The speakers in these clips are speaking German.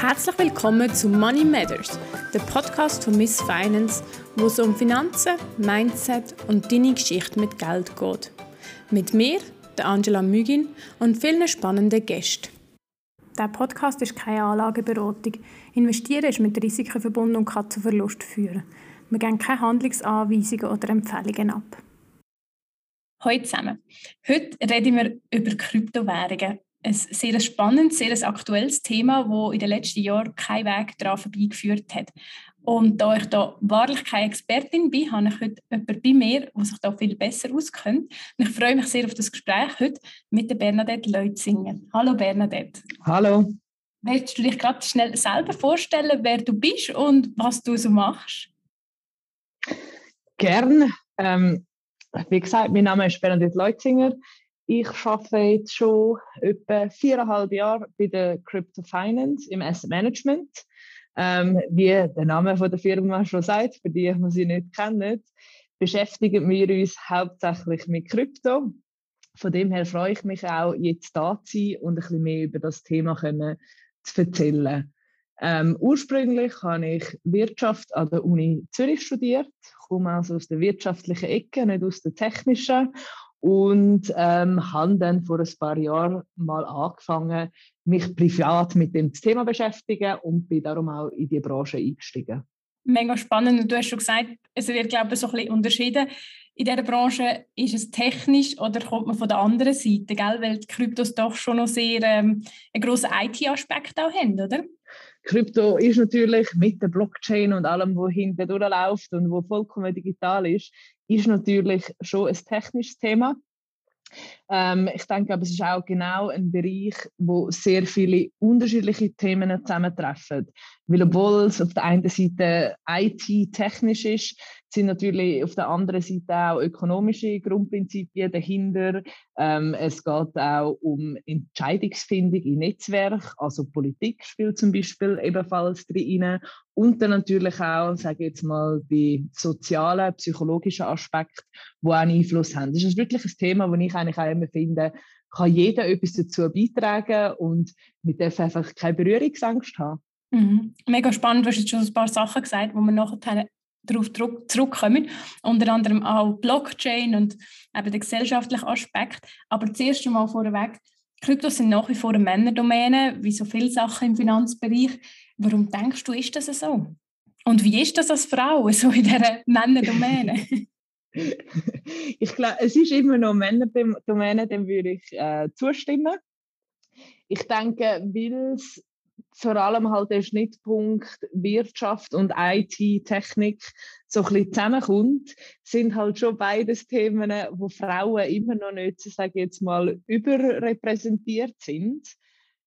Herzlich willkommen zu Money Matters, der Podcast von Miss Finance, wo es um Finanzen, Mindset und deine Geschichte mit Geld geht. Mit mir, der Angela Mügin und vielen spannenden Gästen. Der Podcast ist keine Anlageberatung. Investieren ist mit Risiken verbunden und kann zu Verlust führen. Wir geben keine Handlungsanweisungen oder Empfehlungen ab. Hallo zusammen. Heute reden wir über Kryptowährungen ein sehr spannendes, sehr aktuelles Thema, das in den letzten Jahren keinen Weg daran vorbeigeführt hat. Und da ich da wahrlich keine Expertin bin, habe ich heute jemanden bei mir, der sich da viel besser auskennt. Und ich freue mich sehr auf das Gespräch heute mit der Bernadette Leutzinger. Hallo Bernadette. Hallo. Willst du dich gerade schnell selber vorstellen, wer du bist und was du so machst? Gern. Ähm, wie gesagt, mein Name ist Bernadette Leutzinger. Ich arbeite jetzt schon etwa viereinhalb Jahre bei der Crypto Finance im Asset Management. Ähm, wie der Name von der Firma schon sagt, für die, die sie nicht kennen, beschäftigen wir uns hauptsächlich mit Krypto. Von dem her freue ich mich auch, jetzt da zu sein und ein bisschen mehr über das Thema können zu erzählen. Ähm, ursprünglich habe ich Wirtschaft an der Uni Zürich studiert, komme also aus der wirtschaftlichen Ecke, nicht aus der technischen und ähm, habe dann vor ein paar Jahren mal angefangen, mich privat mit dem Thema beschäftigen und bin darum auch in die Branche eingestiegen. Mega spannend. Und du hast schon gesagt, es wird, glaube ich, so ein bisschen unterschieden. In dieser Branche ist es technisch oder kommt man von der anderen Seite, gell? weil die Kryptos doch schon noch sehr ähm, einen grossen IT-Aspekt auch haben, oder? Krypto ist natürlich mit der Blockchain und allem, was hinten durchläuft und wo vollkommen digital ist, ist natürlich schon ein technisches Thema. Ähm, ich denke aber, es ist auch genau ein Bereich, wo sehr viele unterschiedliche Themen zusammentreffen. Weil obwohl es auf der einen Seite IT-technisch ist, sind natürlich auf der anderen Seite auch ökonomische Grundprinzipien dahinter. Ähm, es geht auch um Entscheidungsfindung in Netzwerk, also Politik spielt zum Beispiel ebenfalls drin. Und dann natürlich auch, sage ich jetzt mal, die sozialen, psychologischen Aspekte, die auch einen Einfluss haben. Das ist wirklich ein Thema, das ich eigentlich auch immer finde, kann jeder etwas dazu beitragen und mit darf einfach keine Berührungsangst haben. Mhm. Mega spannend, du hast jetzt schon ein paar Sachen gesagt, wo wir nachher darauf zurückkommen. Unter anderem auch Blockchain und eben der gesellschaftliche Aspekt. Aber zuerst einmal vorweg, Kryptos sind nach wie vor eine Männerdomäne, wie so viele Sachen im Finanzbereich. Warum denkst du, ist das so? Und wie ist das als Frau, so in dieser Männerdomäne? ich glaube, es ist immer noch Männerdomäne, dem würde ich äh, zustimmen. Ich denke, weil es vor allem halt der Schnittpunkt Wirtschaft und IT-Technik so ein bisschen zusammenkommt, sind halt schon beides Themen, wo Frauen immer noch nicht, sage ich jetzt mal, überrepräsentiert sind.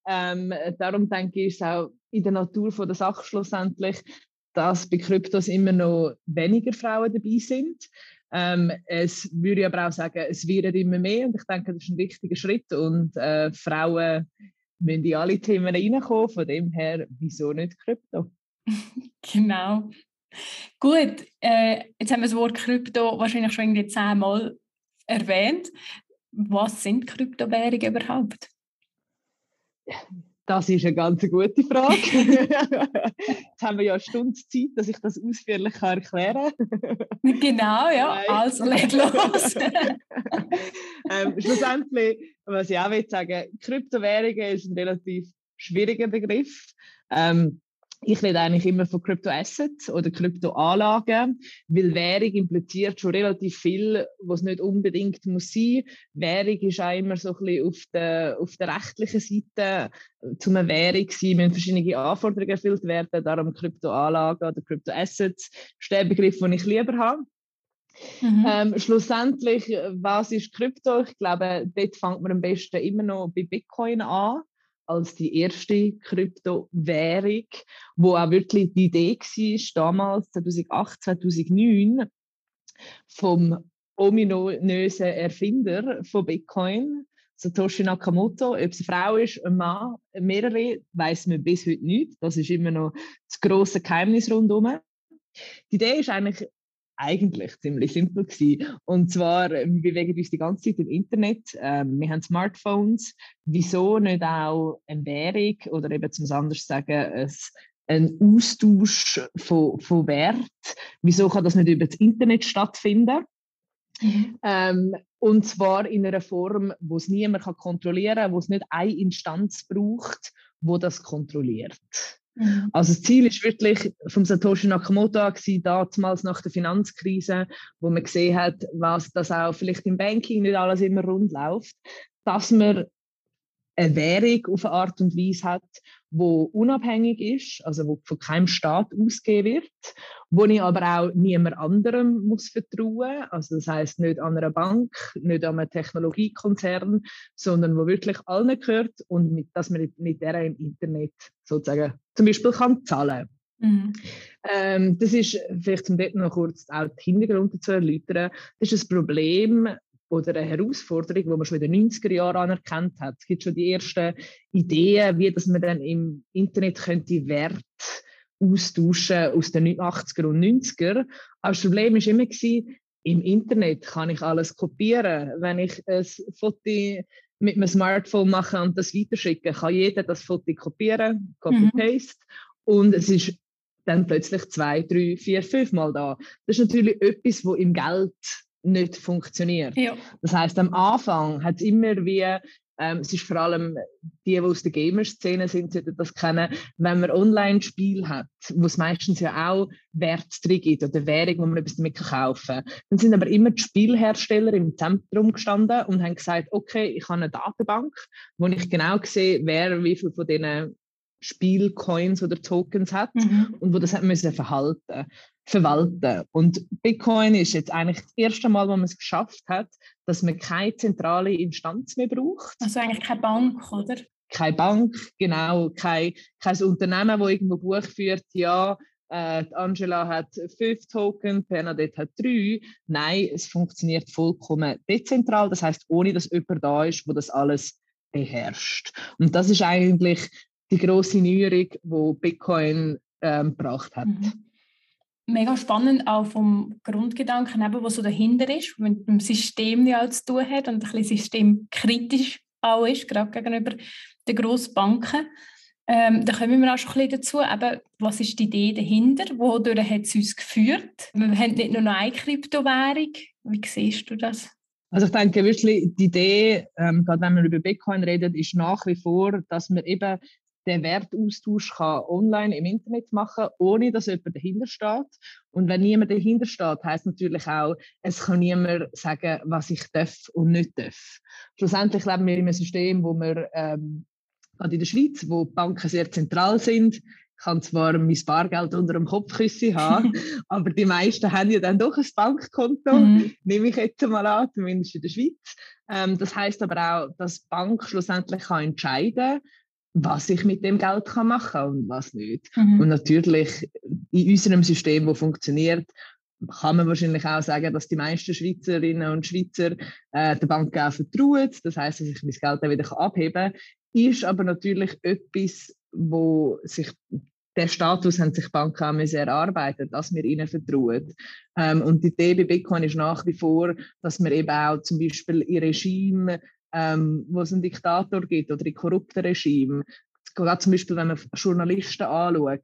Ähm, darum denke ich, ist auch in der Natur von der Sache schlussendlich, dass bei Kryptos immer noch weniger Frauen dabei sind. Ähm, es würde aber auch sagen, es wird immer mehr und ich denke, das ist ein wichtiger Schritt und äh, Frauen müssen in alle Themen reinkommen. Von dem her, wieso nicht Krypto? genau. Gut, äh, jetzt haben wir das Wort Krypto wahrscheinlich schon irgendwie zehnmal erwähnt. Was sind Kryptowährungen überhaupt? Das ist eine ganz gute Frage. Jetzt haben wir ja eine Stunde Zeit, dass ich das ausführlich erklären kann. Genau, ja. Nein. Also leg los. ähm, schlussendlich, was ich auch will sagen, Kryptowährungen ist ein relativ schwieriger Begriff. Ähm, ich rede eigentlich immer von Kryptoassets oder Kryptoanlagen, weil Währung impliziert schon relativ viel, was nicht unbedingt muss sein. Währung ist auch immer so ein bisschen auf der, auf der rechtlichen Seite zu einer Währung sein, müssen verschiedene Anforderungen erfüllt werden, darum Kryptoanlagen oder Kryptoassets ist der Begriff, den ich lieber habe. Mhm. Ähm, schlussendlich, was ist Krypto? Ich glaube, dort fängt man am besten immer noch bei Bitcoin an als die erste Kryptowährung, wo auch wirklich die Idee war, damals 2008, 2009, vom ominösen Erfinder von Bitcoin, Satoshi Nakamoto, ob es eine Frau ist, ein Mann, mehrere, weiß man bis heute nicht. Das ist immer noch das große Geheimnis rundherum. Die Idee ist eigentlich eigentlich ziemlich simpel gewesen. Und zwar, wir bewegen uns die ganze Zeit im Internet, ähm, wir haben Smartphones. Wieso nicht auch eine Währung oder eben zum anders sagen, ein, ein Austausch von, von Wert? Wieso kann das nicht über das Internet stattfinden? Mhm. Ähm, und zwar in einer Form, wo es niemand kann kontrollieren kann, wo es nicht eine Instanz braucht, wo das kontrolliert. Mhm. Also das Ziel ist wirklich vom Satoshi Nakamoto gewesen, damals nach der Finanzkrise, wo man gesehen hat, was das auch vielleicht im Banking nicht alles immer rund läuft, dass man eine Währung auf eine Art und Weise hat, wo unabhängig ist, also wo von keinem Staat ausgegeben wird, wo ich aber auch niemand anderem muss vertrauen, also das heißt nicht an einer Bank, nicht an einem Technologiekonzern, sondern wo wirklich allen gehört und mit, dass man mit der im Internet sozusagen zum Beispiel kann zahlen. Mhm. Ähm, das ist vielleicht zum dort noch kurz auch die Hintergründe zu erläutern. Das ist ein Problem oder eine Herausforderung, die man schon in den 90er Jahren anerkannt hat. Es gibt schon die ersten Ideen, wie dass man dann im Internet könnte Wert austauschen aus den 80er und 90er. Aber das Problem war immer, gewesen, im Internet kann ich alles kopieren. Wenn ich ein Foto mit einem Smartphone mache und das weiterschicken, kann jeder das Foto kopieren, copy-paste. Mhm. Und es ist dann plötzlich zwei, drei, vier, fünf Mal da. Das ist natürlich etwas, wo im Geld nicht funktioniert. Ja. Das heißt, am Anfang hat es immer wie, ähm, es ist vor allem die, die aus der Gamer-Szene sind, sollten das kennen, wenn man Online-Spiel hat, wo es meistens ja auch Wert drin gibt oder Währung, wo man etwas damit kaufen kann. Dann sind aber immer die Spielhersteller im Zentrum gestanden und haben gesagt, okay, ich habe eine Datenbank, wo ich genau sehe, wer wie viel von diesen Spielcoins oder Tokens hat mhm. und wo das hat müssen verhalten verwalten. Und Bitcoin ist jetzt eigentlich das erste Mal, wo man es geschafft hat, dass man keine zentrale Instanz mehr braucht. Also eigentlich keine Bank, oder? Keine Bank, genau. Kein, kein Unternehmen, das irgendwo Buch führt, ja, äh, Angela hat fünf Token, Bernadette hat drei. Nein, es funktioniert vollkommen dezentral. Das heißt, ohne dass jemand da ist, wo das alles beherrscht. Und das ist eigentlich die große Neuerung, die Bitcoin ähm, gebracht hat. Mhm mega spannend, auch vom Grundgedanken, eben, was so dahinter ist, mit dem System ja auch zu tun hat und ein bisschen systemkritisch auch ist, gerade gegenüber den Grossbanken. Ähm, da kommen wir auch schon ein bisschen dazu, eben, was ist die Idee dahinter, wodurch hat es uns geführt? Wir haben nicht nur noch eine Kryptowährung. Wie siehst du das? Also ich denke wirklich, die Idee, ähm, gerade wenn man über Bitcoin redet, ist nach wie vor, dass man eben den Wertaustausch kann online im Internet machen, ohne dass jemand dahinter steht. Und wenn niemand dahinter steht, heißt natürlich auch, es kann niemand sagen, was ich darf und nicht darf. Schlussendlich leben wir in einem System, wo wir ähm, gerade in der Schweiz, wo Banken sehr zentral sind, ich kann zwar mein Bargeld unter dem Kopfkissen haben, aber die meisten haben ja dann doch ein Bankkonto, mhm. nehme ich jetzt mal an, zumindest in der Schweiz. Ähm, das heißt aber auch, dass die Bank schlussendlich kann entscheiden kann, was ich mit dem Geld kann machen und was nicht. Mhm. Und natürlich in unserem System, das funktioniert, kann man wahrscheinlich auch sagen, dass die meisten Schweizerinnen und Schweizer äh, der Bank auch vertrauen. Das heißt, dass ich mein Geld dann wieder abheben kann. Ist aber natürlich etwas, wo sich der Status haben sich Banken auch sehr erarbeitet, dass wir ihnen vertrauen. Ähm, und die Idee bei Bitcoin ist nach wie vor, dass man eben auch zum Beispiel in Regime ähm, wo es einen Diktator gibt oder in korrupten Regimen, gerade zum Beispiel, wenn man Journalisten anschaut,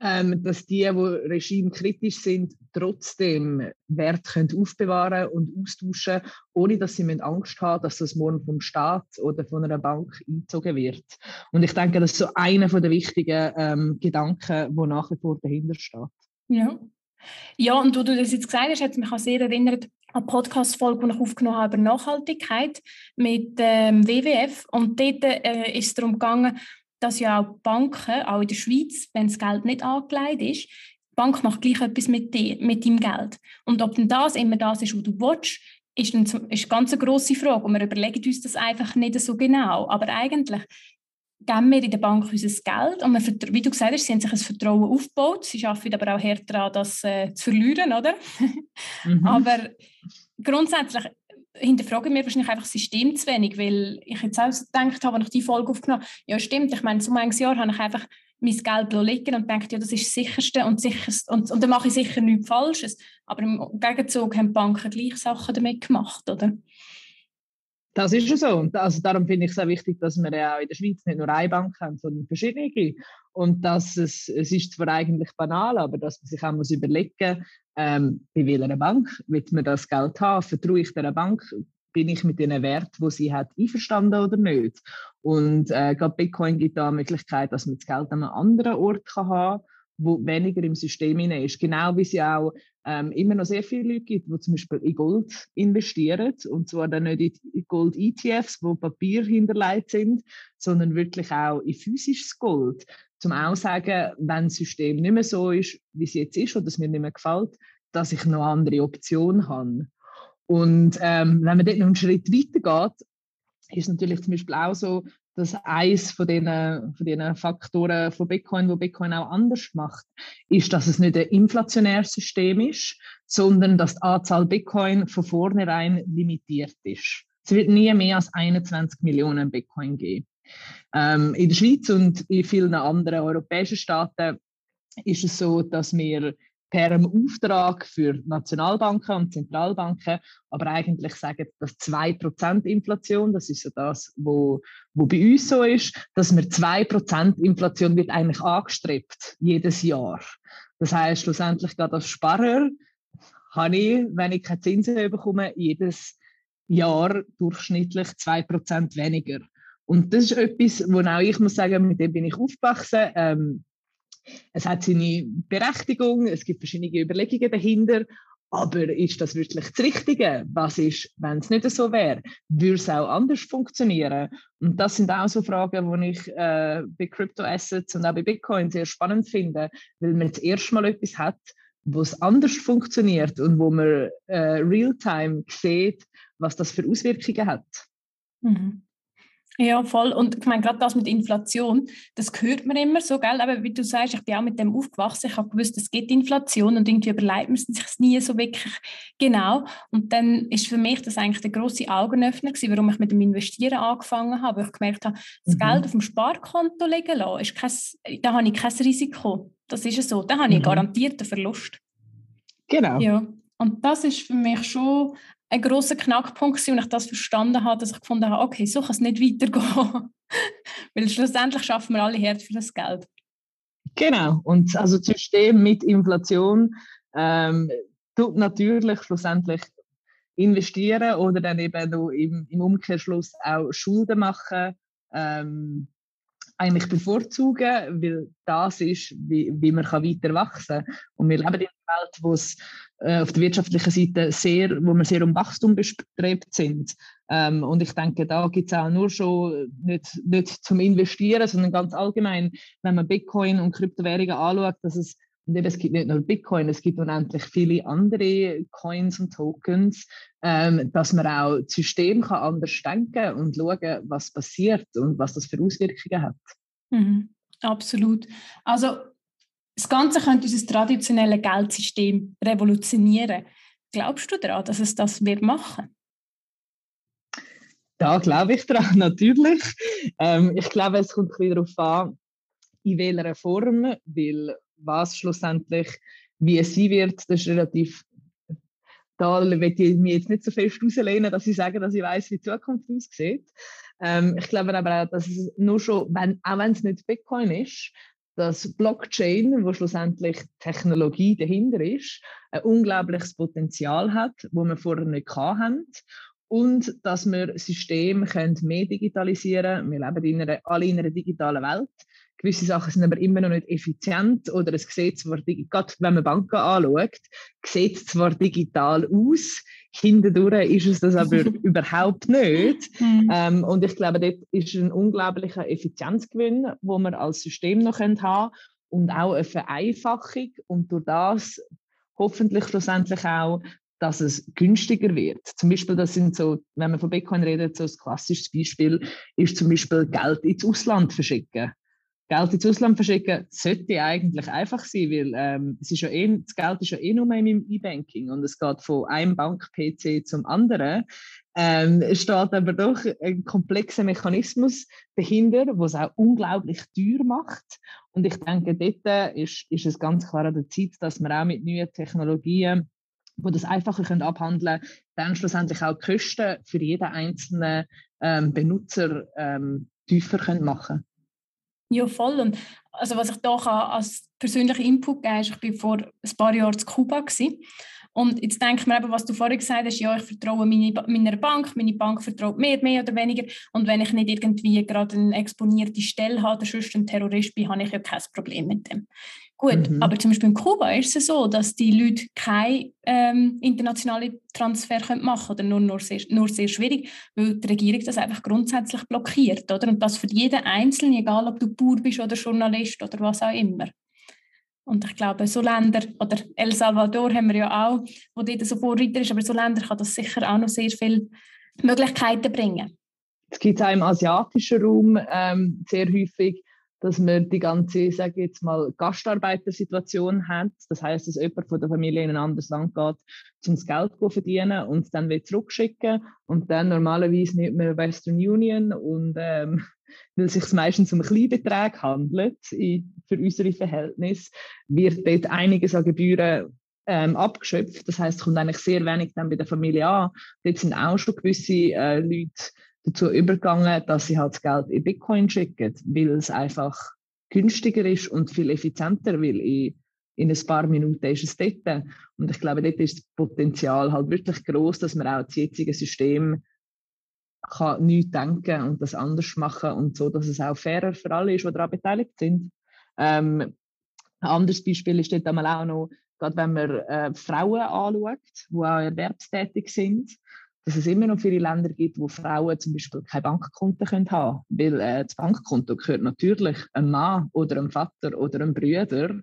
ähm, dass die, die regimekritisch sind, trotzdem Wert können aufbewahren und austauschen, ohne dass sie Angst haben, dass das morgen vom Staat oder von einer Bank eingezogen wird. Und ich denke, das ist so einer der wichtigen ähm, Gedanken, der nach wie vor dahinter steht. Ja. Ja, und wo du das jetzt gesagt hast, hat mich auch sehr erinnert eine Podcast-Folge, die ich aufgenommen habe über Nachhaltigkeit mit ähm, WWF. Und dort äh, ist es darum gegangen, dass ja auch Banken, auch in der Schweiz, wenn das Geld nicht angelegt ist, die Bank macht gleich etwas mit, dir, mit deinem Geld. Und ob denn das immer das ist, was du willst, ist, eine, ist ganz eine grosse Frage. Und wir überlegen uns das einfach nicht so genau. Aber eigentlich geben wir in der Bank unser Geld und wir, wie du gesagt hast, sie haben sich ein Vertrauen aufgebaut. Sie arbeiten aber auch härter daran, das äh, zu verlieren, oder? Mhm. aber grundsätzlich hinterfragen wir wahrscheinlich einfach das System zu wenig, weil ich jetzt auch gedacht habe, als ich die Folge aufgenommen habe, ja stimmt, ich meine, so manches Jahr habe ich einfach mein Geld liegen und denke, ja, das ist das sicherste und sicherste und, und dann mache ich sicher nichts Falsches. Aber im Gegenzug haben Banken gleich Sachen damit gemacht, oder? Das ist ja so. Und also darum finde ich es auch wichtig, dass wir ja in der Schweiz nicht nur eine Bank haben, sondern verschiedene. Und dass es, es ist zwar eigentlich banal, aber dass man sich auch muss überlegen ähm, bei welcher Bank wird man das Geld haben? Vertraue ich der Bank? Bin ich mit den Wert, wo sie hat, einverstanden oder nicht? Und äh, gerade Bitcoin gibt da eine Möglichkeit, dass man das Geld an einem anderen Ort kann haben wo weniger im System ist. Genau wie ja auch ähm, immer noch sehr viele Leute gibt, die zum Beispiel in Gold investieren. Und zwar dann nicht in Gold-ETFs, wo Papier hinterlegt sind, sondern wirklich auch in physisches Gold. Zum auch sagen, wenn das System nicht mehr so ist, wie es jetzt ist oder es mir nicht mehr gefällt, dass ich noch andere Optionen habe. Und ähm, wenn man dort noch einen Schritt weiter geht, ist natürlich zum Beispiel auch so, dass eins von diesen, von Faktoren von Bitcoin, wo Bitcoin auch anders macht, ist, dass es nicht ein inflationäres System ist, sondern dass die Anzahl Bitcoin von vornherein limitiert ist. Es wird nie mehr als 21 Millionen Bitcoin geben. Ähm, in der Schweiz und in vielen anderen europäischen Staaten ist es so, dass wir per Auftrag für Nationalbanken und Zentralbanken, aber eigentlich sagen, dass 2% Inflation, das ist so das, wo, wo bei uns so ist, dass wir 2% Inflation wird eigentlich angestrebt, jedes Jahr. Das heißt schlussendlich gerade als Sparer habe ich, wenn ich keine Zinsen bekomme, jedes Jahr durchschnittlich 2% weniger. Und das ist etwas, wo auch ich muss sagen, mit dem bin ich aufgewachsen. Ähm, es hat seine Berechtigung, es gibt verschiedene Überlegungen dahinter, aber ist das wirklich das Richtige? Was ist, wenn es nicht so wäre? Würde es auch anders funktionieren? Und das sind auch so Fragen, die ich äh, bei Crypto-Assets und auch bei Bitcoin sehr spannend finde, weil man das erste Mal etwas hat, wo es anders funktioniert und wo man äh, real-time sieht, was das für Auswirkungen hat. Mhm. Ja, voll. Und ich meine, gerade das mit Inflation, das hört man immer so, gell? Aber wie du sagst, ich bin auch mit dem aufgewachsen. Ich habe gewusst, es gibt Inflation und irgendwie überlegt man sich nie so wirklich genau. Und dann ist für mich das eigentlich der große Augenöffner gewesen, warum ich mit dem Investieren angefangen habe. Weil ich gemerkt habe, das mhm. Geld auf dem Sparkonto liegen lassen, ist kein, da habe ich kein Risiko. Das ist so. Da habe ich mhm. garantierten Verlust. Genau. Ja. Und das ist für mich schon ein großer Knackpunkt gewesen, und ich das verstanden habe, dass ich gefunden habe, okay, so kann es nicht weitergehen. Weil schlussendlich schaffen wir alle hart für das Geld. Genau. Und also das System mit Inflation ähm, tut natürlich schlussendlich investieren oder dann eben im, im Umkehrschluss auch Schulden machen. Ähm, eigentlich bevorzugen, weil das ist, wie, wie man kann weiter wachsen kann. Und wir leben in einer Welt, wo es auf der wirtschaftlichen Seite sehr, wo wir sehr um Wachstum bestrebt sind. Ähm, und ich denke, da gibt es auch nur schon nicht, nicht zum Investieren, sondern ganz allgemein, wenn man Bitcoin und Kryptowährungen anschaut, dass es und eben, es gibt nicht nur Bitcoin, es gibt unendlich viele andere Coins und Tokens, ähm, dass man auch das System kann anders denken und schauen, was passiert und was das für Auswirkungen hat. Mhm, absolut. Also das Ganze könnte unser traditionelles Geldsystem revolutionieren. Glaubst du daran, dass es das wird machen? Da glaube ich daran, natürlich. Ähm, ich glaube, es kommt wieder darauf an, in welcher Form, weil was schlussendlich, wie es sein wird, das ist relativ, da will ich mich jetzt nicht so fest rauslehnen, dass ich sage, dass ich weiß, wie die Zukunft aussieht. Ähm, ich glaube aber auch, dass es nur schon, wenn, auch wenn es nicht Bitcoin ist, dass Blockchain, wo schlussendlich Technologie dahinter ist, ein unglaubliches Potenzial hat, wo wir vorher nicht hatten. Und dass wir Systeme mehr digitalisieren können. Wir leben in einer, alle in einer digitalen Welt. Gewisse Sachen sind aber immer noch nicht effizient oder es sieht zwar, gerade wenn man Banken anschaut, sieht es zwar digital aus, hindurch ist es das aber überhaupt nicht. Mhm. Ähm, und ich glaube, dort ist ein unglaublicher Effizienzgewinn, wo wir als System noch haben können und auch eine Vereinfachung und durch das hoffentlich schlussendlich auch dass es günstiger wird. Zum Beispiel, das sind so, wenn man von Bitcoin redet, so ein klassisches Beispiel ist zum Beispiel Geld ins Ausland verschicken. Geld ins Ausland verschicken sollte eigentlich einfach sein, weil ähm, es ist ja eh, das Geld ist ja eh nur in meinem E-Banking und es geht von einem Bank-PC zum anderen. Ähm, es steht aber doch ein komplexer Mechanismus dahinter, was auch unglaublich teuer macht. Und ich denke, dort ist, ist es ganz klar an der Zeit, dass wir auch mit neuen Technologien wo das einfacher können abhandeln können, dann schlussendlich auch die Kosten für jeden einzelnen ähm, Benutzer ähm, tiefer können machen ja, voll. Und also was ich da als persönlichen Input geben ist, ich war vor ein paar Jahren in Kuba. Gewesen. Und jetzt denke ich mir eben, was du vorhin gesagt hast, ja, ich vertraue meine, meiner Bank, meine Bank vertraut mir mehr oder weniger. Und wenn ich nicht irgendwie gerade eine exponierte Stelle habe oder sonst ein Terrorist bin, habe ich ja kein Problem mit dem. Gut, mhm. aber zum Beispiel in Kuba ist es so, dass die Leute keine ähm, internationalen Transfer machen können oder nur, nur, sehr, nur sehr schwierig, weil die Regierung das einfach grundsätzlich blockiert. Oder? Und das für jeden Einzelnen, egal ob du Bauer bist oder Journalist oder was auch immer. Und ich glaube, so Länder, oder El Salvador haben wir ja auch, wo dort so Vorreiter ist, aber so Länder kann das sicher auch noch sehr viele Möglichkeiten bringen. Es gibt auch im asiatischen Raum ähm, sehr häufig dass man die ganze, sage jetzt mal, Gastarbeitersituation hat. Das heißt, dass jemand von der Familie in ein anderes Land geht, um das Geld zu verdienen und es dann wieder zurückschicken und dann normalerweise nicht mehr Western Union und ähm, weil es sich meistens um Kleinbeträge handelt für unsere Verhältnisse, wird dort einiges an Gebühren ähm, abgeschöpft. Das heißt, es kommt eigentlich sehr wenig dann bei der Familie an. Dort sind auch schon gewisse äh, Leute dazu übergegangen, dass sie halt das Geld in Bitcoin schicken, weil es einfach günstiger ist und viel effizienter, weil in, in ein paar Minuten ist es dort. Und ich glaube, dort ist das Potenzial halt wirklich groß, dass man auch das jetzige System kann neu denken und das anders machen und so, dass es auch fairer für alle ist, die daran beteiligt sind. Ähm, ein anderes Beispiel ist dort auch noch, gerade wenn man äh, Frauen anschaut, die auch erwerbstätig sind, dass es immer noch viele Länder gibt, wo Frauen zum Beispiel kein Bankkonto können haben können. Weil äh, das Bankkonto gehört natürlich einem Mann oder einem Vater oder einem Brüder.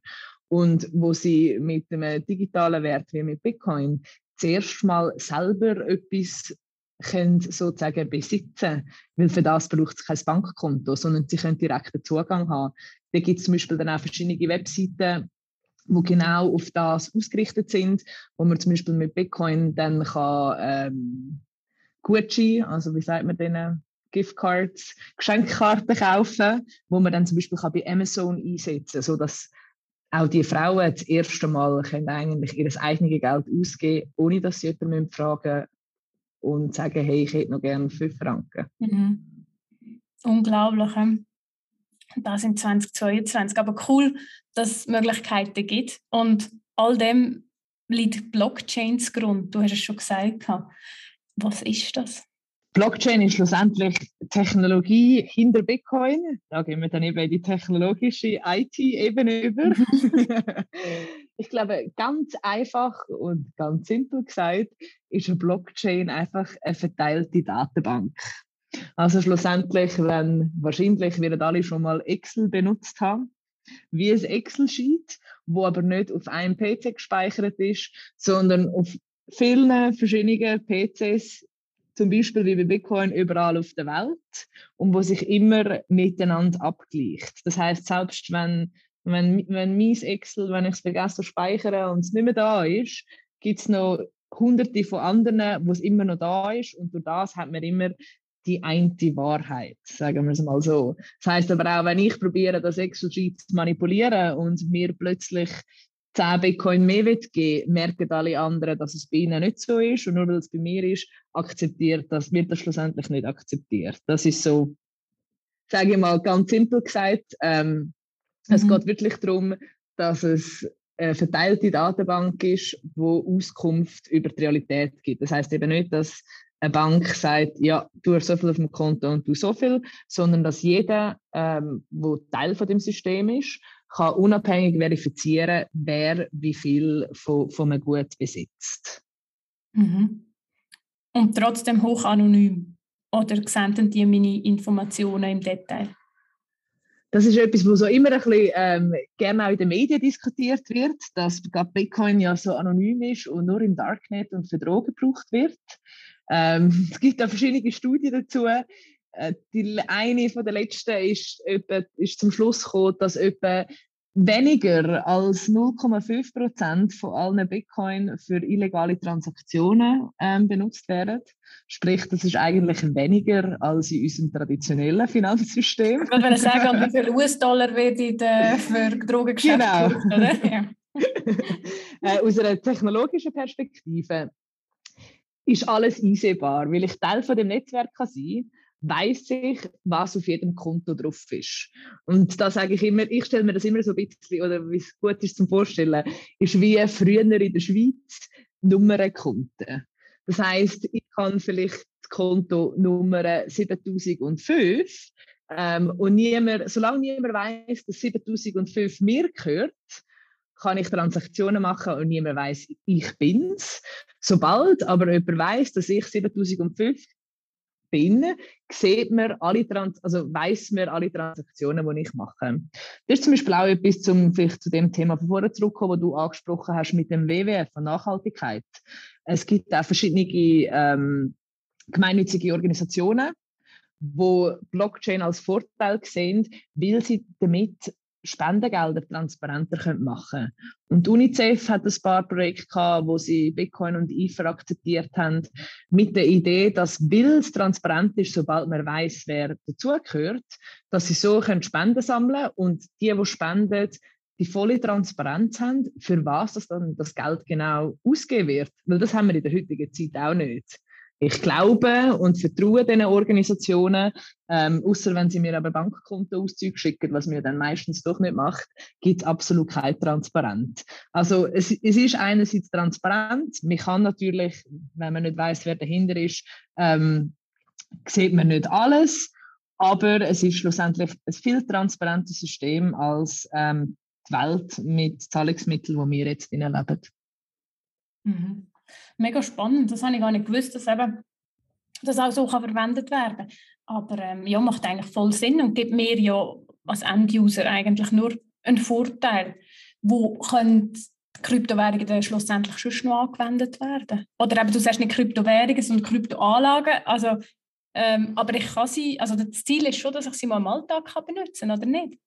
Und wo sie mit einem digitalen Wert wie mit Bitcoin zuerst mal selber etwas können sozusagen besitzen, weil für das braucht es kein Bankkonto, sondern sie können direkten Zugang haben. Da gibt es zum Beispiel dann auch verschiedene Webseiten, wo genau auf das ausgerichtet sind, wo man zum Beispiel mit Bitcoin dann kann ähm, Gucci, also wie sagt man denen, Giftcards, Geschenkkarten kaufen, wo man dann zum Beispiel kann bei Amazon einsetzen kann, sodass auch die Frauen das erste Mal eigentlich ihr eigenes Geld ausgeben ohne dass sie jemanden fragen und sagen, hey, ich hätte noch gerne 5 Franken. Mhm. Unglaublich. Das in 2022. Aber cool, dass es Möglichkeiten gibt. Und all dem liegt Blockchains Grund. Du hast es schon gesagt. Was ist das? Blockchain ist schlussendlich Technologie hinter Bitcoin. Da gehen wir dann eben in die technologische IT-Ebene über. ich glaube, ganz einfach und ganz simpel gesagt, ist eine Blockchain einfach eine verteilte Datenbank. Also schlussendlich, wenn wahrscheinlich werden alle schon mal Excel benutzt haben, wie ein Excel-Sheet, wo aber nicht auf einem PC gespeichert ist, sondern auf vielen verschiedenen PCs, zum Beispiel wie bei Bitcoin überall auf der Welt und wo sich immer miteinander abgleicht. Das heißt, selbst wenn, wenn, wenn mein Excel, wenn ich es vergesse zu speichern und es nicht mehr da ist, gibt es noch hunderte von anderen, wo es immer noch da ist und durch das hat man immer die eine Wahrheit, sagen wir es mal so. Das heißt aber auch, wenn ich probiere, das Excel-Sheet zu manipulieren und mir plötzlich 10 Bitcoin mehr will geben, merken alle anderen, dass es bei ihnen nicht so ist. Und nur weil es bei mir ist, akzeptiert das, wird das schlussendlich nicht akzeptiert. Das ist so, sage ich mal, ganz simpel gesagt. Ähm, mhm. Es geht wirklich darum, dass es eine verteilte Datenbank ist, wo Auskunft über die Realität gibt. Das heißt eben nicht, dass eine Bank sagt, ja, du hast so viel auf dem Konto und du so viel, sondern dass jeder, ähm, wo Teil von dem System ist, kann unabhängig verifizieren, wer wie viel von, von einem Gut besitzt. Mhm. Und trotzdem hoch anonym. Oder senden die meine Informationen im Detail? Das ist etwas, was so immer ein bisschen ähm, gerne auch in den Medien diskutiert wird, dass Bitcoin ja so anonym ist und nur im Darknet und für Drogen gebraucht wird. Ähm, es gibt da verschiedene Studien dazu. äh, die, eine von der letzten ist, etwa, ist zum Schluss gekommen, dass etwa weniger als 0,5 Prozent von allen Bitcoin für illegale Transaktionen ähm, benutzt werden. Sprich, das ist eigentlich weniger als in unserem traditionellen Finanzsystem. Ich würde sagen, wie viel US-Dollar wird in der, für Drogengeschäfte genau. Gebraucht, oder? Ja. äh, aus einer technologischen Perspektive ist alles einsehbar, weil ich Teil von dem Netzwerk kann sein weiß ich, was auf jedem Konto drauf ist. Und da sage ich immer, ich stelle mir das immer so ein bisschen, oder wie es gut ist zum Vorstellen, ist wie früher in der Schweiz Nummernkonten. Das heißt, ich kann vielleicht das Konto Nummer 7005 ähm, und niemand, solange niemand weiß, dass 7005 mir gehört, kann ich Transaktionen machen und niemand weiß, ich bin's. Sobald aber jemand weiß, dass ich 7005 bin, sieht man alle Trans also weiß man alle Transaktionen, die ich mache. Das ist zum Beispiel auch etwas, zum vielleicht zu dem Thema von vorher zurückkommen, wo du angesprochen hast mit dem WWF von Nachhaltigkeit. Es gibt auch verschiedene ähm, gemeinnützige Organisationen, wo Blockchain als Vorteil sehen, weil sie damit Spendengelder transparenter machen können. Und UNICEF hat ein paar Projekte gehabt, wo sie Bitcoin und Ether akzeptiert haben, mit der Idee, dass, weil es transparent ist, sobald man weiß, wer dazugehört, dass sie so können Spenden sammeln und die, die spenden, die volle Transparenz haben, für was das dann das Geld genau ausgeben wird. Weil das haben wir in der heutigen Zeit auch nicht ich glaube und vertraue diesen Organisationen, ähm, außer wenn sie mir aber Bankkontoauszüge schicken, was mir dann meistens doch nicht macht, gibt es absolut keine Transparenz. Also es, es ist einerseits transparent, man kann natürlich, wenn man nicht weiß, wer dahinter ist, ähm, sieht man nicht alles, aber es ist schlussendlich ein viel transparentes System als ähm, die Welt mit Zahlungsmitteln, wo wir jetzt leben. Mhm mega spannend. Das habe ich gar nicht gewusst, dass eben das auch so kann verwendet werden Aber ähm, ja, macht eigentlich voll Sinn und gibt mir ja als End-User eigentlich nur einen Vorteil. Wo können Kryptowährungen dann schlussendlich schon noch angewendet werden? Oder eben, du sagst nicht Kryptowährungen, sondern Kryptoanlagen. Also, ähm, aber ich kann sie, also das Ziel ist schon, dass ich sie mal im Alltag kann benutzen kann, oder nicht?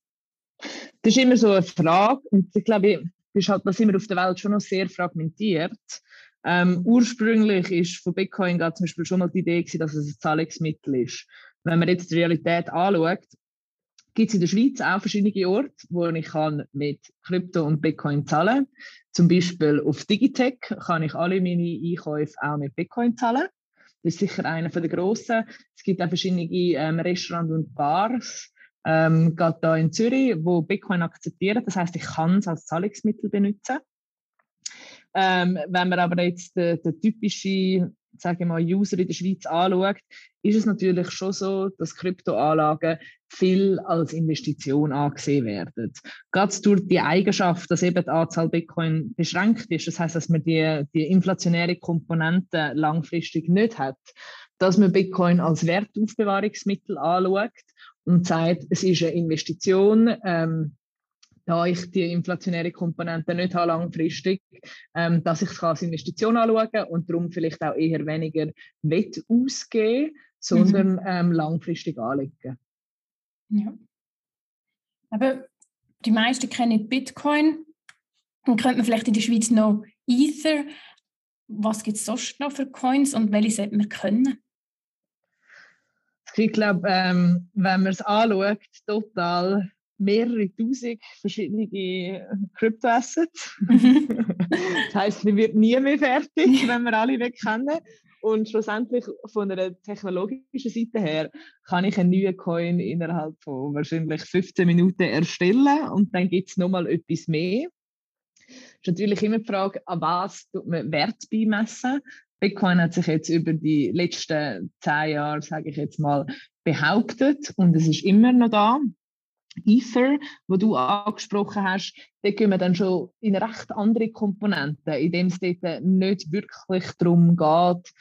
Das ist immer so eine Frage und ich glaube, ist halt, da sind wir auf der Welt schon noch sehr fragmentiert. Ähm, ursprünglich ist von Bitcoin zum Beispiel schon mal die Idee gewesen, dass es ein Zahlungsmittel ist. Wenn man jetzt die Realität anschaut, gibt es in der Schweiz auch verschiedene Orte, wo ich kann mit Krypto und Bitcoin zahlen Zum Beispiel auf Digitech kann ich alle meine Einkäufe auch mit Bitcoin zahlen. Das ist sicher einer der grossen. Es gibt auch verschiedene ähm, Restaurants und Bars, ähm, gerade hier in Zürich, wo Bitcoin akzeptieren. Das heißt, ich kann es als Zahlungsmittel benutzen. Ähm, wenn man aber jetzt den, den typischen sage ich mal, User in der Schweiz anschaut, ist es natürlich schon so, dass Kryptoanlagen viel als Investition angesehen werden. Gerade durch die Eigenschaft, dass eben die Anzahl Bitcoin beschränkt ist, das heißt, dass man die, die inflationäre Komponente langfristig nicht hat, dass man Bitcoin als Wertaufbewahrungsmittel anschaut und sagt, es ist eine Investition, ähm, da ich die inflationäre Komponente nicht habe langfristig, ähm, dass ich es als Investition anschauen kann und darum vielleicht auch eher weniger Wett ausgeben, sondern mhm. ähm, langfristig anlegen. Ja. Aber die meisten kennen Bitcoin. Dann könnte man vielleicht in der Schweiz noch Ether. Was gibt es sonst noch für Coins und welche sollte man können? Ich glaube, ähm, wenn man es anschaut, total mehrere tausend verschiedene Kryptoassets. das heisst, man wird nie mehr fertig, wenn wir alle weg kennen. Und schlussendlich von einer technologischen Seite her kann ich einen neuen Coin innerhalb von wahrscheinlich 15 Minuten erstellen und dann gibt es nochmal etwas mehr. Es ist natürlich immer die Frage, an was tut man Wert beimessen. Bitcoin hat sich jetzt über die letzten zehn Jahre, sage ich jetzt mal, behauptet und es ist immer noch da. Ether, wo du angesprochen hast, da gehen wir dann schon in recht andere Komponenten, in dem es dort nicht wirklich darum geht,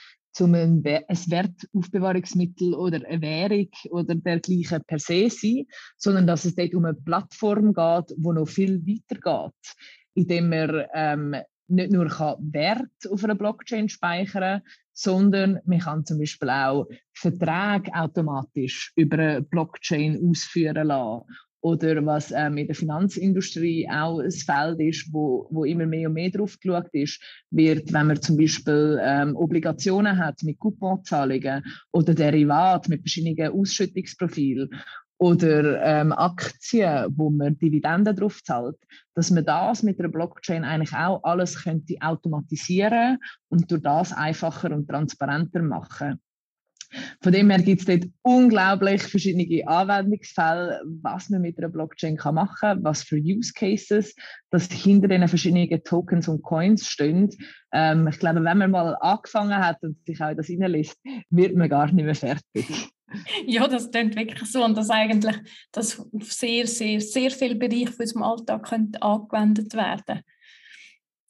um ein, Wertaufbewahrungsmittel oder eine Währung oder dergleichen per se sein, sondern dass es dort um eine Plattform geht, wo noch viel weiter geht, indem man ähm, nicht nur kann Wert auf einer Blockchain speichern sondern man kann zum Beispiel auch Verträge automatisch über eine Blockchain ausführen lassen. Oder was ähm, in der Finanzindustrie auch ein Feld ist, wo, wo immer mehr und mehr drauf geschaut ist, wird, wenn man zum Beispiel ähm, Obligationen hat mit Couponzahlungen oder Derivat mit verschiedenen Ausschüttungsprofilen oder ähm, Aktien, wo man Dividenden drauf zahlt, dass man das mit der Blockchain eigentlich auch alles könnte automatisieren und durch das einfacher und transparenter machen. Von dem her gibt es dort unglaublich verschiedene Anwendungsfälle, was man mit einer Blockchain kann machen kann, was für Use Cases, dass hinter den verschiedenen Tokens und Coins stehen. Ähm, ich glaube, wenn man mal angefangen hat und sich auch das reinliest, wird man gar nicht mehr fertig. Ja, das klingt wirklich so und dass eigentlich das sehr, sehr, sehr viele Bereiche für unserem Alltag könnte angewendet werden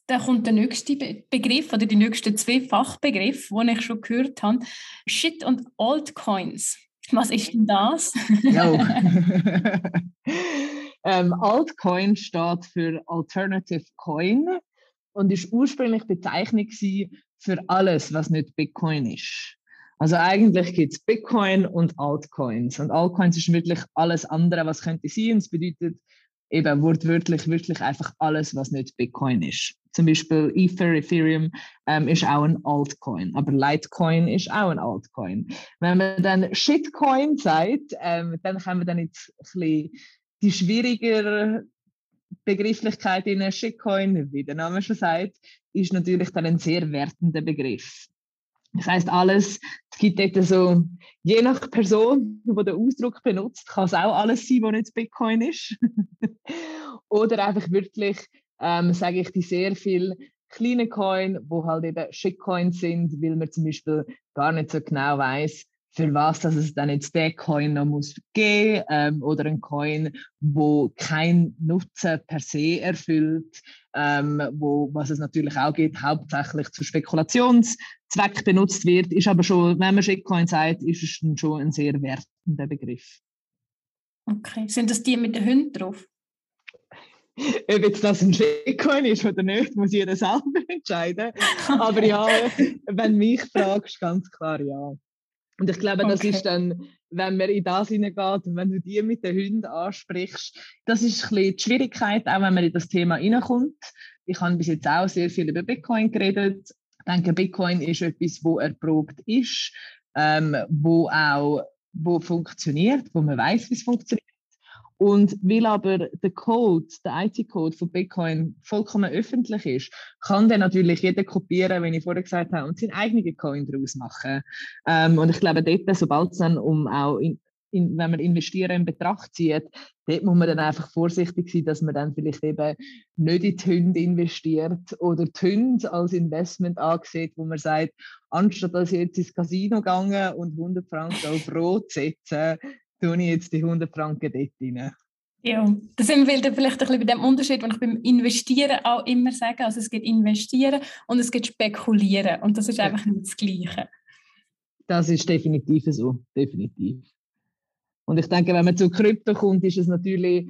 dann kommt der nächste Begriff oder die nächsten zwei Fachbegriffe, die ich schon gehört habe. Shit und Altcoins. Was ist denn das? ähm, Altcoin steht für Alternative Coin und ist ursprünglich Bezeichnung für alles, was nicht Bitcoin ist. Also eigentlich gibt es Bitcoin und Altcoins. Und Altcoins ist wirklich alles andere, was könnte sein. Es bedeutet eben wortwörtlich wirklich einfach alles, was nicht Bitcoin ist. Zum Beispiel Ether, Ethereum ähm, ist auch ein Altcoin, aber Litecoin ist auch ein Altcoin. Wenn man dann Shitcoin sagt, ähm, dann haben wir dann jetzt ein bisschen die schwierigere Begrifflichkeit in Shitcoin, wie der Name schon sagt, ist natürlich dann ein sehr wertender Begriff. Das heißt alles, es gibt dort so, je nach Person, die den Ausdruck benutzt, kann es auch alles sein, was nicht Bitcoin ist. Oder einfach wirklich, ähm, sage ich, die sehr viel kleine Coin, wo halt eben Shitcoins sind, weil man zum Beispiel gar nicht so genau weiß, für was dass es dann jetzt der Coin noch muss geben ähm, oder ein Coin, wo kein Nutzen per se erfüllt, ähm, wo was es natürlich auch geht, hauptsächlich zu Spekulationszweck benutzt wird, ist aber schon, wenn man Shitcoin sagt, ist es schon ein sehr wertender Begriff. Okay, sind das die mit den Hunden drauf? Ob jetzt das ein Shitcoin ist oder nicht, muss jeder selber entscheiden. Aber ja, wenn mich fragst, ganz klar ja. Und ich glaube, das okay. ist dann, wenn man in das hineingeht und wenn du die mit den Hunden ansprichst, das ist ein bisschen die Schwierigkeit, auch wenn man in das Thema reinkommt. Ich habe bis jetzt auch sehr viel über Bitcoin geredet. Ich denke, Bitcoin ist etwas, wo erprobt ist, ähm, wo auch wo funktioniert, wo man weiß, wie es funktioniert. Und weil aber der Code, der IT-Code von Bitcoin vollkommen öffentlich ist, kann der natürlich jeder kopieren, wie ich vorher gesagt habe, und seinen eigenen Coin daraus machen. Ähm, und ich glaube, dort, sobald es dann um auch in, in, wenn man investieren in Betracht zieht, dort muss man dann einfach vorsichtig sein, dass man dann vielleicht eben nicht in die Hunde investiert oder die Hunde als Investment ansieht, wo man sagt, anstatt dass ich jetzt ins Casino gegangen und 100 Franken auf Rot setze, tue ich jetzt die 100 Franken dort rein. Ja, da sind wir vielleicht ein bisschen bei dem Unterschied, den ich beim Investieren auch immer sage. Also es gibt Investieren und es gibt Spekulieren und das ist einfach nicht das Gleiche. Das ist definitiv so, definitiv. Und ich denke, wenn man zu Krypto kommt, ist es natürlich,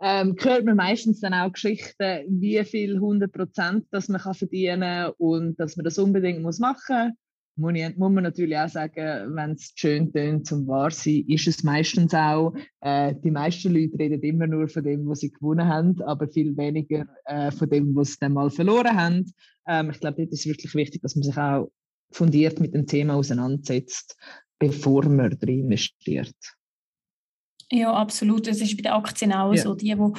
ähm, hört man meistens dann auch Geschichten, wie viel 100 Prozent man kann verdienen kann und dass man das unbedingt muss machen muss muss, ich, muss man natürlich auch sagen, wenn es schön tönt zum wahr sein, ist es meistens auch, äh, die meisten Leute reden immer nur von dem, was sie gewonnen haben, aber viel weniger äh, von dem, was sie dann mal verloren haben. Ähm, ich glaube, das ist wirklich wichtig, dass man sich auch fundiert mit dem Thema auseinandersetzt, bevor man drin investiert. Ja, absolut. Das ist bei den Aktien auch ja. so. Die, die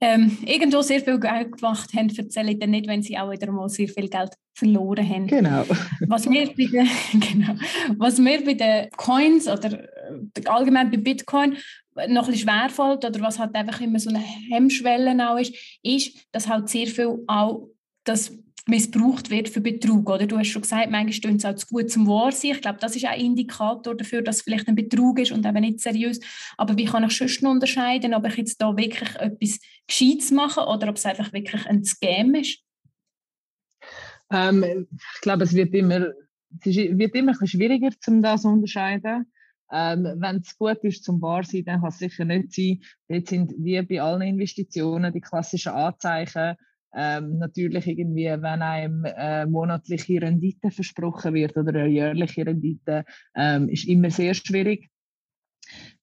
ähm, irgendwo sehr viel Geld gemacht haben, erzähle dann nicht, wenn sie auch wieder mal sehr viel Geld verloren haben. Genau. Was mir bei den, genau, was mir bei den Coins oder äh, allgemein bei Bitcoin noch ein bisschen schwerfällt oder was halt einfach immer so eine Hemmschwelle auch ist, ist, dass halt sehr viel auch das missbraucht wird für Betrug. Oder? Du hast schon gesagt, manchmal stehen es auch zu gut zum Wahr sein. Ich glaube, das ist auch ein Indikator dafür, dass es vielleicht ein Betrug ist und eben nicht seriös. Aber wie kann ich sonst noch unterscheiden, ob ich jetzt da wirklich etwas Gescheites mache oder ob es einfach wirklich ein Scam ist? Ähm, ich glaube, es wird immer, es wird immer ein schwieriger, um das zu unterscheiden. Ähm, wenn es gut ist zum Wahr sein, dann kann es sicher nicht sein. Dort sind wie bei allen Investitionen die klassischen Anzeichen, Ähm, natürlich irgendwie, wenn einem äh, monatliche Rendite versprochen wird oder eine jährliche Rendite, ähm, ist immer sehr schwierig.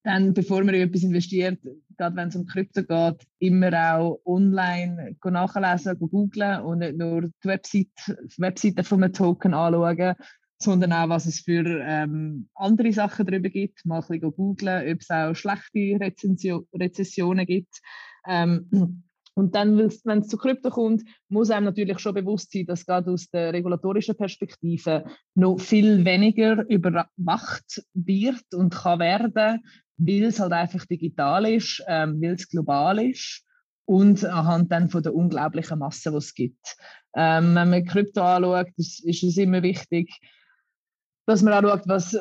Dann, bevor man in etwas investiert, gerade wenn es um Krypto geht, immer auch online nachlesen, googlen und nicht nur die Webseite, Webseite von einem Token anschauen, sondern auch, was es für ähm, andere Sachen darüber gibt. Mal ein googlen, ob es auch schlechte Rezensio Rezessionen gibt. Ähm, und dann, wenn es zu Krypto kommt, muss einem natürlich schon bewusst sein, dass gerade aus der regulatorischen Perspektive noch viel weniger überwacht wird und kann werden, weil es halt einfach digital ist, ähm, weil es global ist und anhand dann von der unglaublichen Masse, die es gibt. Ähm, wenn man Krypto anschaut, ist, ist es immer wichtig, dass man auch schaut, was,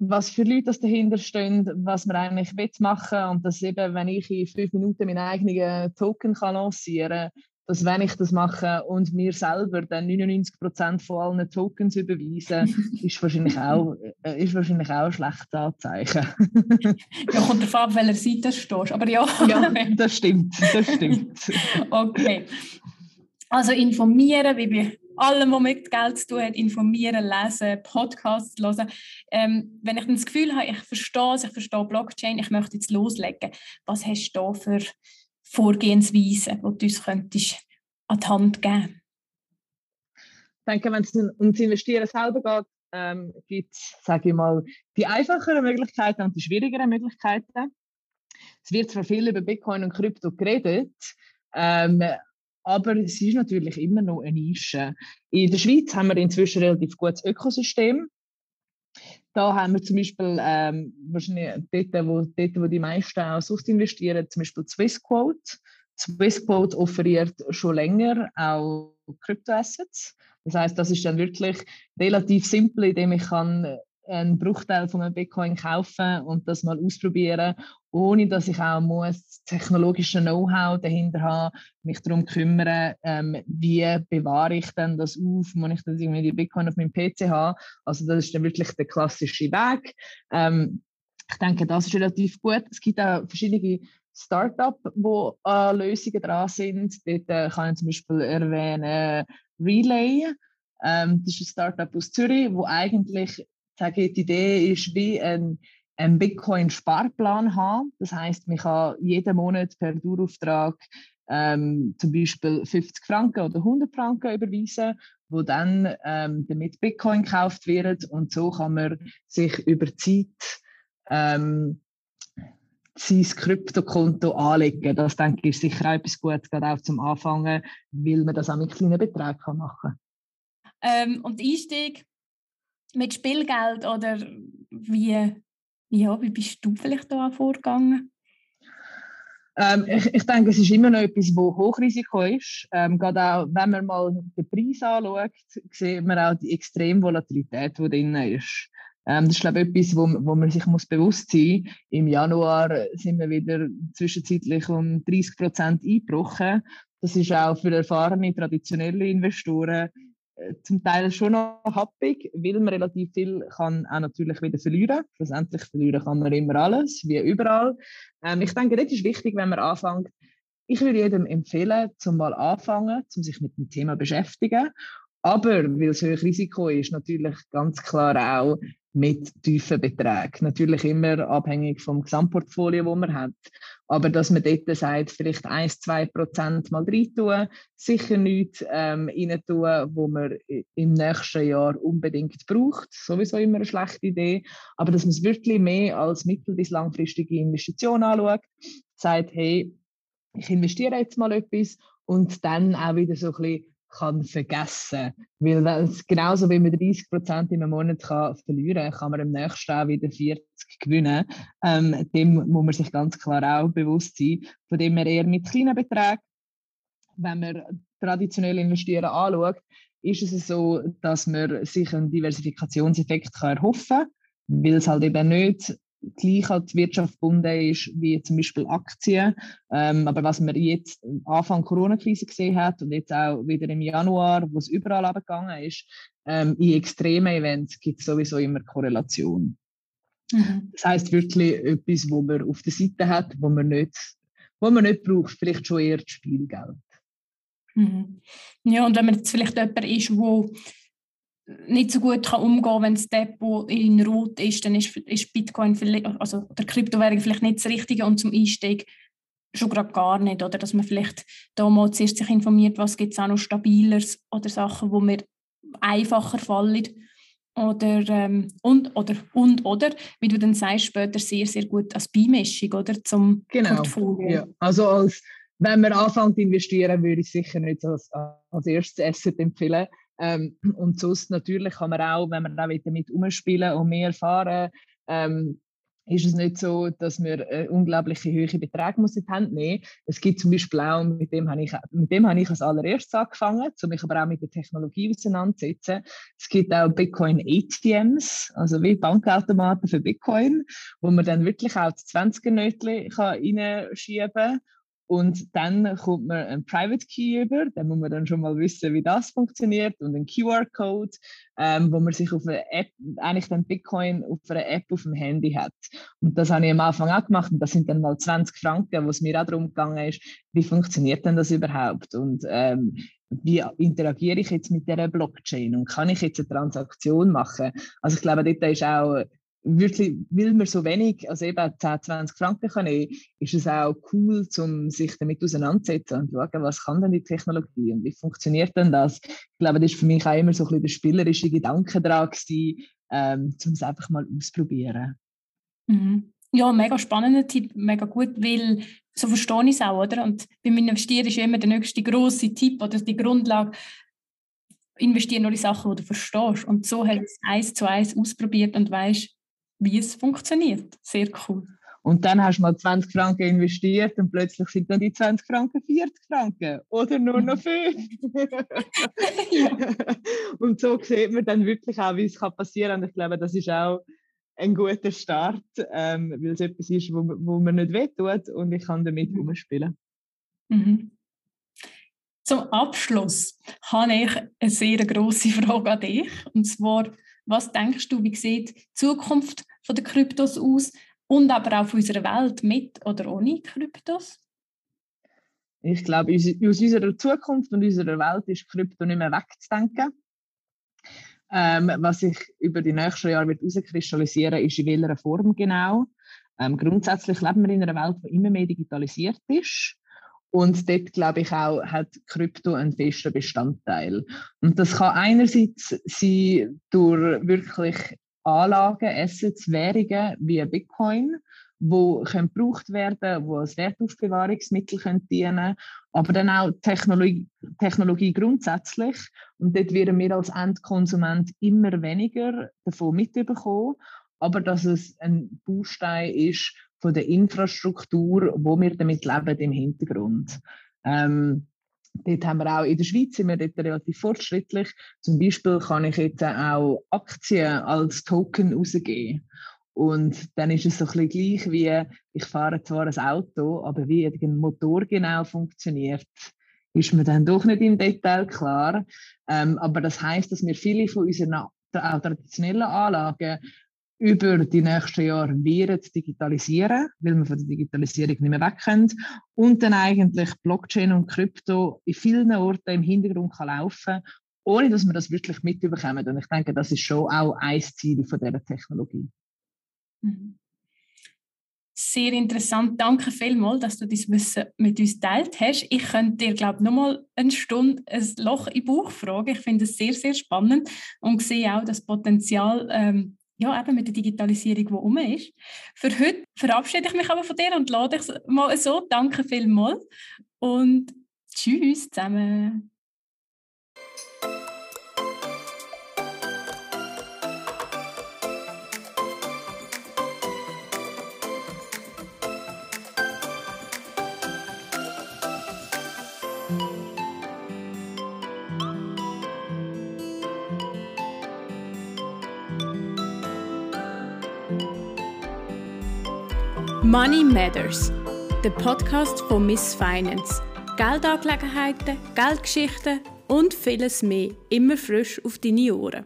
was für Leute das dahinter stehen, was man eigentlich machen will und dass eben, wenn ich in fünf Minuten meinen eigenen Token kann lancieren kann, dass wenn ich das mache und mir selber dann 99% von allen Tokens überweisen, ist wahrscheinlich auch, äh, ist wahrscheinlich auch ein schlechtes Anzeichen. ja, kommt darauf ab, welcher Seite du stehst, aber ja. ja, das stimmt, das stimmt. okay. Also informieren, wie bei allem, was mit Geld zu tun hat, informieren, lesen, Podcasts hören. Ähm, wenn ich das Gefühl habe, ich verstehe es, ich verstehe Blockchain, ich möchte jetzt loslegen, was hast du da für Vorgehensweisen, die du uns könntest an die Hand geben Ich denke, wenn es ums Investieren selber geht, ähm, gibt es, sage ich mal, die einfacheren Möglichkeiten und die schwierigeren Möglichkeiten. Es wird zwar viel über Bitcoin und Krypto geredet, ähm, aber es ist natürlich immer noch eine Nische. In der Schweiz haben wir inzwischen ein relativ gutes Ökosystem. Da haben wir zum Beispiel ähm, wahrscheinlich dort wo, dort, wo die meisten auch sonst investieren, zum Beispiel Swissquote. Swissquote offeriert schon länger auch Kryptoassets. Das heißt, das ist dann wirklich relativ simpel, indem ich kann einen Bruchteil von einem Bitcoin kaufen und das mal ausprobieren, ohne dass ich auch muss technologische Know-how dahinter habe, mich darum kümmern, ähm, wie bewahre ich denn das auf, muss ich das irgendwie die Bitcoin auf meinem PC haben. Also das ist dann wirklich der klassische Weg. Ähm, ich denke, das ist relativ gut. Es gibt auch verschiedene Startups, wo äh, Lösungen dran sind. Dort äh, kann ich zum Beispiel erwähnen Relay. Ähm, das ist ein Startup aus Zürich, wo eigentlich sage, die Idee ist wie ein, ein Bitcoin-Sparplan haben. Das heißt, man kann jeden Monat per Dauerauftrag ähm, zum Beispiel 50 Franken oder 100 Franken überweisen, wo dann ähm, damit Bitcoin gekauft wird und so kann man sich über Zeit ähm, sein Kryptokonto anlegen. Das denke ich ist sicher etwas Gutes, gerade auch zum Anfangen, weil man das auch mit kleinen Beträgen machen kann. Ähm, und Einstieg mit Spielgeld oder wie, ja, wie bist du vielleicht da vorgegangen? Ähm, ich, ich, denke, es ist immer noch etwas, wo Hochrisiko ist. Ähm, gerade auch, wenn man mal den Preis anschaut, sieht man auch die extreme Volatilität, die drin ist. Ähm, das ist, glaube ich, etwas, wo, wo man sich muss bewusst sein muss. Im Januar sind wir wieder zwischenzeitlich um 30 Prozent eingebrochen. Das ist auch für erfahrene, traditionelle Investoren zum Teil schon noch happig, weil man relativ viel kann auch natürlich wieder verlieren. Schlussendlich verlieren kann man immer alles, wie überall. Ähm, ich denke, das ist wichtig, wenn man anfängt. Ich würde jedem empfehlen, zum mal anfangen, zum sich mit dem Thema beschäftigen. Aber weil es hohes Risiko ist, natürlich ganz klar auch mit tiefen Beträgen. Natürlich immer abhängig vom Gesamtportfolio, das man hat. Aber dass man dort sagt, vielleicht 1, 2 Prozent mal rein tun, sicher nichts ähm, rein tun, wo man im nächsten Jahr unbedingt braucht. Sowieso immer eine schlechte Idee. Aber dass man es wirklich mehr als mittel- bis langfristige Investition anschaut, sagt, hey, ich investiere jetzt mal etwas und dann auch wieder so ein bisschen kann vergessen. Weil das, genauso wie man 30 Prozent im Monat kann verlieren kann, kann man im nächsten auch wieder 40 gewinnen. Ähm, dem muss man sich ganz klar auch bewusst sein. Von dem her eher mit kleinen Beträgen. Wenn man traditionell investieren anschaut, ist es so, dass man sich einen Diversifikationseffekt kann erhoffen kann, weil es halt eben nicht gleich an die Wirtschaft gebunden ist wie zum Beispiel Aktien. Ähm, aber was man jetzt Anfang Corona-Krise gesehen hat und jetzt auch wieder im Januar, wo es überall abgegangen ist, ähm, in extremen Events gibt es sowieso immer Korrelation. Mhm. Das heißt wirklich etwas, wo man auf der Seite hat, wo man nicht, wo man nicht braucht, vielleicht schon eher das Spielgeld. Mhm. Ja, und wenn man jetzt vielleicht jemand ist, der nicht so gut kann umgehen kann, wenn das Depot in Rot ist, dann ist, ist Bitcoin, vielleicht, also der Kryptowährung vielleicht nicht das Richtige und zum Einstieg schon gerade gar nicht. Oder dass man vielleicht da mal zuerst sich informiert, was gibt es auch noch Stabileres oder Sachen, wo mir einfacher fallen. Oder, ähm, und, oder, und, oder, wie du dann sagst, später sehr, sehr gut als Beimischung, oder, zum genau. Portfolio. Ja. Also als, wenn man anfängt zu investieren, würde ich sicher nicht als, als erstes Asset empfehlen. Ähm, und sonst natürlich kann man auch, wenn man auch damit umspielen und mehr erfahren, ähm, ist es nicht so, dass wir äh, unglaubliche hohe Beträge muss in die Hand nehmen Es gibt zum Beispiel auch, mit dem habe ich, mit dem habe ich als allererstes angefangen, um mich aber auch mit der Technologie auseinanderzusetzen. Es gibt auch Bitcoin ATMs, also wie Bankautomaten für Bitcoin, wo man dann wirklich auch das 20er-Nötchen reinschieben kann und dann kommt man einen Private Key über, dann muss man dann schon mal wissen, wie das funktioniert. Und einen QR-Code, ähm, wo man sich auf eine App, eigentlich dann Bitcoin auf einer App auf dem Handy hat. Und das habe ich am Anfang auch gemacht. Und das sind dann mal 20 Franken, wo es mir auch darum gegangen ist, wie funktioniert denn das überhaupt? Und ähm, wie interagiere ich jetzt mit der Blockchain? Und kann ich jetzt eine Transaktion machen? Also ich glaube, dort ist auch wirklich, weil man so wenig, also eben 10, 20 Franken kann nehmen, ist es auch cool, um sich damit auseinanderzusetzen und zu schauen, was kann denn die Technologie und wie funktioniert denn das? Ich glaube, das ist für mich auch immer so ein bisschen der spielerische Gedanke dran ähm, um es einfach mal auszuprobieren. Mhm. Ja, mega spannender Tipp, mega gut, weil so verstehe ich es auch, oder? Und beim Investieren ist immer der nächste große Tipp oder die Grundlage, investieren nur in Sachen, die du verstehst. Und so hat es eins zu eins ausprobiert und weißt, wie es funktioniert. Sehr cool. Und dann hast du mal 20 Franken investiert und plötzlich sind dann die 20 Franken 40 Franken oder nur noch 5. Und so sieht man dann wirklich auch, wie es passieren kann. Und ich glaube, das ist auch ein guter Start, ähm, weil es etwas ist, wo, wo man nicht wehtut und ich kann damit mhm. umspielen. Mhm. Zum Abschluss habe ich eine sehr grosse Frage an dich. Und zwar, was denkst du, wie sieht die Zukunft der Kryptos aus und aber auch von unserer Welt mit oder ohne Kryptos? Ich glaube, aus unserer Zukunft und unserer Welt ist Krypto nicht mehr wegzudenken. Ähm, was sich über die nächsten Jahre wird herauskristallisieren ist, in welcher Form genau. Ähm, grundsätzlich leben wir in einer Welt, die immer mehr digitalisiert ist. Und dort, glaube ich, auch hat Krypto einen festen Bestandteil. Und das kann einerseits sein durch wirklich Anlagen, Assets, Währungen wie Bitcoin, können gebraucht werden, wo als Wertaufbewahrungsmittel können dienen, aber dann auch Technologie, Technologie grundsätzlich. Und dort werden wir als Endkonsument immer weniger davon mitbekommen, aber dass es ein Baustein ist von der Infrastruktur, wo wir damit leben im Hintergrund. Ähm, dort haben wir auch in der Schweiz sind wir dort relativ fortschrittlich. Zum Beispiel kann ich jetzt auch Aktien als Token rausgeben. Und dann ist es so ein gleich wie, ich fahre zwar ein Auto, aber wie ein Motor genau funktioniert, ist mir dann doch nicht im Detail klar. Ähm, aber das heißt, dass wir viele von unseren traditionellen Anlagen über die nächsten Jahre werden digitalisieren, weil wir von der Digitalisierung nicht mehr weg können. Und dann eigentlich Blockchain und Krypto in vielen Orten im Hintergrund kann laufen, ohne dass wir das wirklich mitbekommen. Und ich denke, das ist schon auch ein Ziel von dieser Technologie. Sehr interessant. Danke vielmals, dass du das Wissen mit uns teilt hast. Ich könnte dir, glaube ich, noch mal eine Stunde ein Loch im Bauch fragen. Ich finde es sehr, sehr spannend und sehe auch das Potenzial, ähm, ja, eben mit der Digitalisierung, die um ist. Für heute verabschiede ich mich aber von dir und lade dich mal so. Danke vielmals und tschüss zusammen. Money Matters, der Podcast von Miss Finance. Geldangelegenheiten, Geldgeschichten und vieles mehr immer frisch auf deine Ohren.